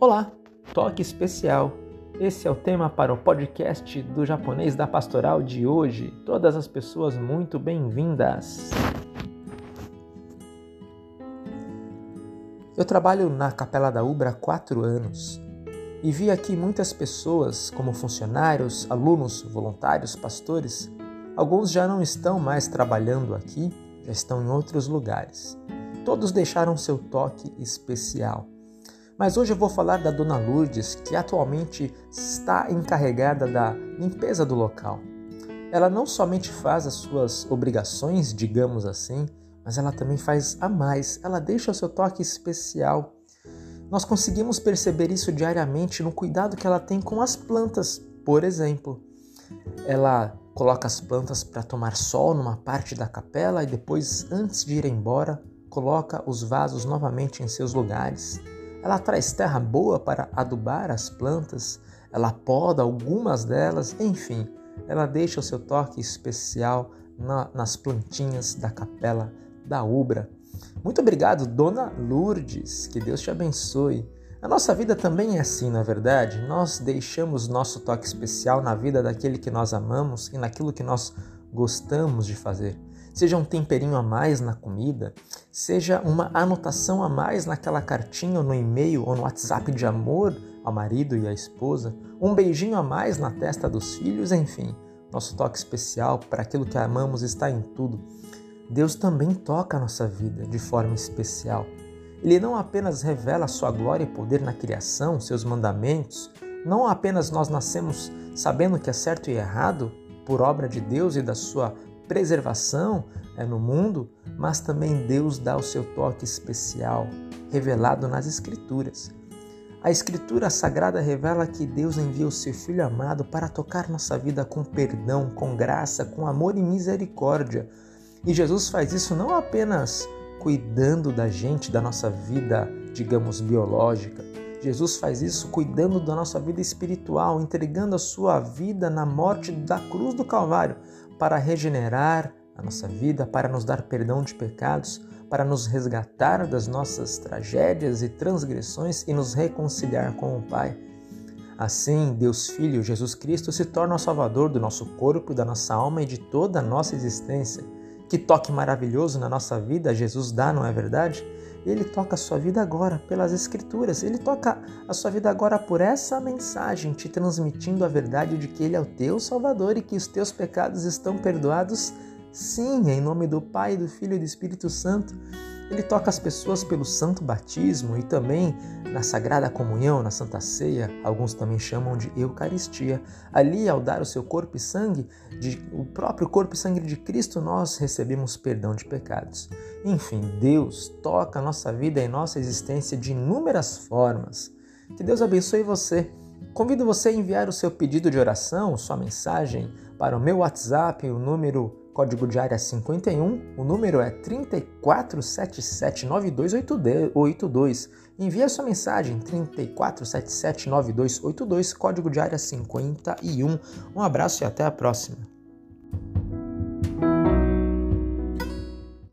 Olá, toque especial. Esse é o tema para o podcast do japonês da pastoral de hoje. Todas as pessoas muito bem-vindas. Eu trabalho na Capela da Ubra há quatro anos e vi aqui muitas pessoas, como funcionários, alunos, voluntários, pastores. Alguns já não estão mais trabalhando aqui, já estão em outros lugares. Todos deixaram seu toque especial. Mas hoje eu vou falar da Dona Lourdes, que atualmente está encarregada da limpeza do local. Ela não somente faz as suas obrigações, digamos assim, mas ela também faz a mais. Ela deixa o seu toque especial. Nós conseguimos perceber isso diariamente no cuidado que ela tem com as plantas, por exemplo. Ela coloca as plantas para tomar sol numa parte da capela e depois, antes de ir embora, coloca os vasos novamente em seus lugares. Ela traz terra boa para adubar as plantas, ela poda algumas delas, enfim, ela deixa o seu toque especial na, nas plantinhas da capela da Ubra. Muito obrigado, Dona Lourdes, que Deus te abençoe. A nossa vida também é assim, na é verdade. Nós deixamos nosso toque especial na vida daquele que nós amamos e naquilo que nós gostamos de fazer seja um temperinho a mais na comida, seja uma anotação a mais naquela cartinha ou no e-mail ou no WhatsApp de amor ao marido e à esposa, um beijinho a mais na testa dos filhos, enfim, nosso toque especial para aquilo que amamos está em tudo. Deus também toca a nossa vida de forma especial. Ele não apenas revela sua glória e poder na criação, seus mandamentos, não apenas nós nascemos sabendo que é certo e errado por obra de Deus e da sua preservação é, no mundo, mas também Deus dá o seu toque especial, revelado nas Escrituras. A Escritura Sagrada revela que Deus envia o seu Filho amado para tocar nossa vida com perdão, com graça, com amor e misericórdia. E Jesus faz isso não apenas cuidando da gente, da nossa vida, digamos, biológica. Jesus faz isso cuidando da nossa vida espiritual, entregando a sua vida na morte da cruz do Calvário para regenerar a nossa vida, para nos dar perdão de pecados, para nos resgatar das nossas tragédias e transgressões e nos reconciliar com o Pai. Assim, Deus Filho, Jesus Cristo, se torna o Salvador do nosso corpo, da nossa alma e de toda a nossa existência. Que toque maravilhoso na nossa vida Jesus dá, não é verdade? Ele toca a sua vida agora pelas Escrituras, ele toca a sua vida agora por essa mensagem, te transmitindo a verdade de que Ele é o teu Salvador e que os teus pecados estão perdoados, sim, em nome do Pai, do Filho e do Espírito Santo. Ele toca as pessoas pelo santo batismo e também na sagrada comunhão, na santa ceia, alguns também chamam de eucaristia. Ali, ao dar o seu corpo e sangue, de, o próprio corpo e sangue de Cristo, nós recebemos perdão de pecados. Enfim, Deus toca a nossa vida e nossa existência de inúmeras formas. Que Deus abençoe você. Convido você a enviar o seu pedido de oração, sua mensagem, para o meu WhatsApp, o número código de área 51, o número é 34779282. Envie sua mensagem 34779282, código de área 51. Um abraço e até a próxima.